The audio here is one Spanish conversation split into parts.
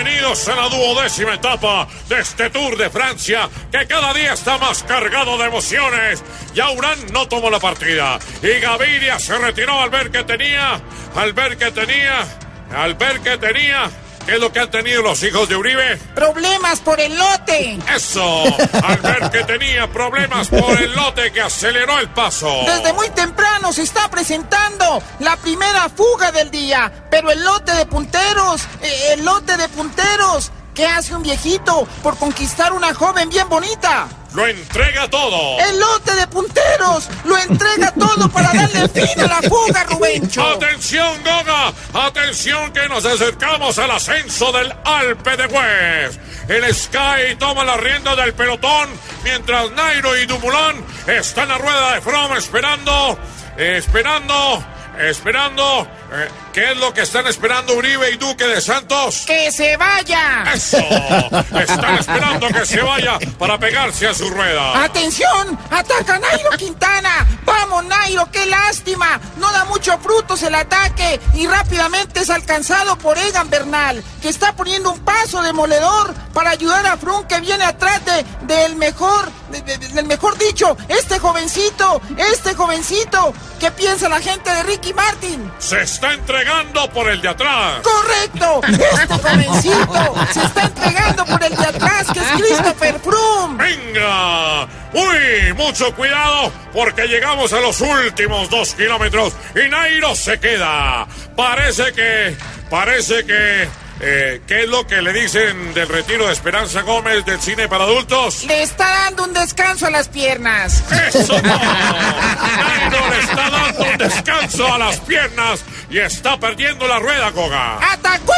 Bienvenidos a la duodécima etapa de este Tour de Francia que cada día está más cargado de emociones. Yaurán no tomó la partida y Gaviria se retiró al ver que tenía, al ver que tenía, al ver que tenía ¿Qué es lo que han tenido los hijos de Uribe? Problemas por el lote. Eso, al ver que tenía problemas por el lote que aceleró el paso. Desde muy temprano se está presentando la primera fuga del día, pero el lote de punteros, eh, el lote de punteros, ¿qué hace un viejito por conquistar una joven bien bonita? Lo entrega todo. El lote de punteros lo entrega todo para darle fin a la fuga, Rubencho. Atención, Goga. Atención que nos acercamos al ascenso del Alpe de Hues. El Sky toma la rienda del pelotón mientras Nairo y Dumoulin están a rueda de From esperando, esperando, esperando. Eh, ¿Qué es lo que están esperando Uribe y Duque de Santos? ¡Que se vaya! ¡Eso! Están esperando que se vaya para pegarse a su rueda. ¡Atención! ¡Ataca Nairo Quintana! ¡Vamos, Nairo! ¡Qué lástima! No da mucho frutos el ataque y rápidamente es alcanzado por Egan Bernal, que está poniendo un paso demoledor para ayudar a Frun que viene atrás de, del mejor, del mejor dicho, este jovencito, este jovencito. ¿Qué piensa la gente de Ricky Martin? Se está entregando por el de atrás. ¡Correcto! Este jovencito se está entregando por el de atrás, que es Christopher Froome. ¡Venga! ¡Uy! Mucho cuidado porque llegamos a los últimos dos kilómetros y Nairo se queda. Parece que... Parece que... eh, ¿Qué es lo que le dicen del retiro de Esperanza Gómez del cine para adultos? Le está dando un descanso a las piernas. ¡Eso! Nairo le está dando un descanso a las piernas y está perdiendo la rueda, Goga.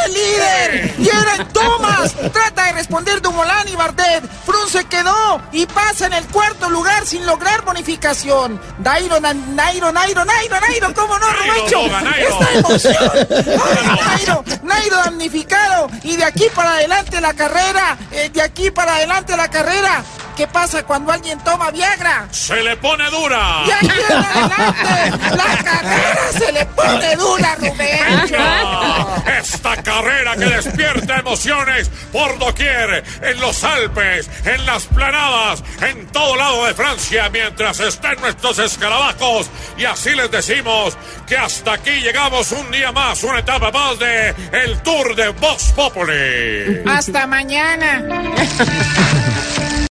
¡Atacó el líder! ¡Y era en Thomas! Trata de responder Dumoulin y Bardet. Frun se quedó y pasa en el cuarto lugar sin lograr bonificación. Nairo, na- Nairo, Nairo, Nairo, Nairo, ¿cómo no, Nairo. ¡Esta emoción! ¡Ay, Nairo! Nairo damnificado. Y de aquí para adelante la carrera. eh, de aquí para adelante la carrera. ¿Qué pasa cuando alguien toma Viagra? ¡Se le pone dura! Y aquí en adelante, la carrera se le pone dura, Rubencho. Carrera que despierta emociones por doquier, en los Alpes, en las planadas, en todo lado de Francia, mientras estén nuestros escarabajos. Y así les decimos que hasta aquí llegamos un día más, una etapa más de el Tour de Vox Populi. Hasta mañana.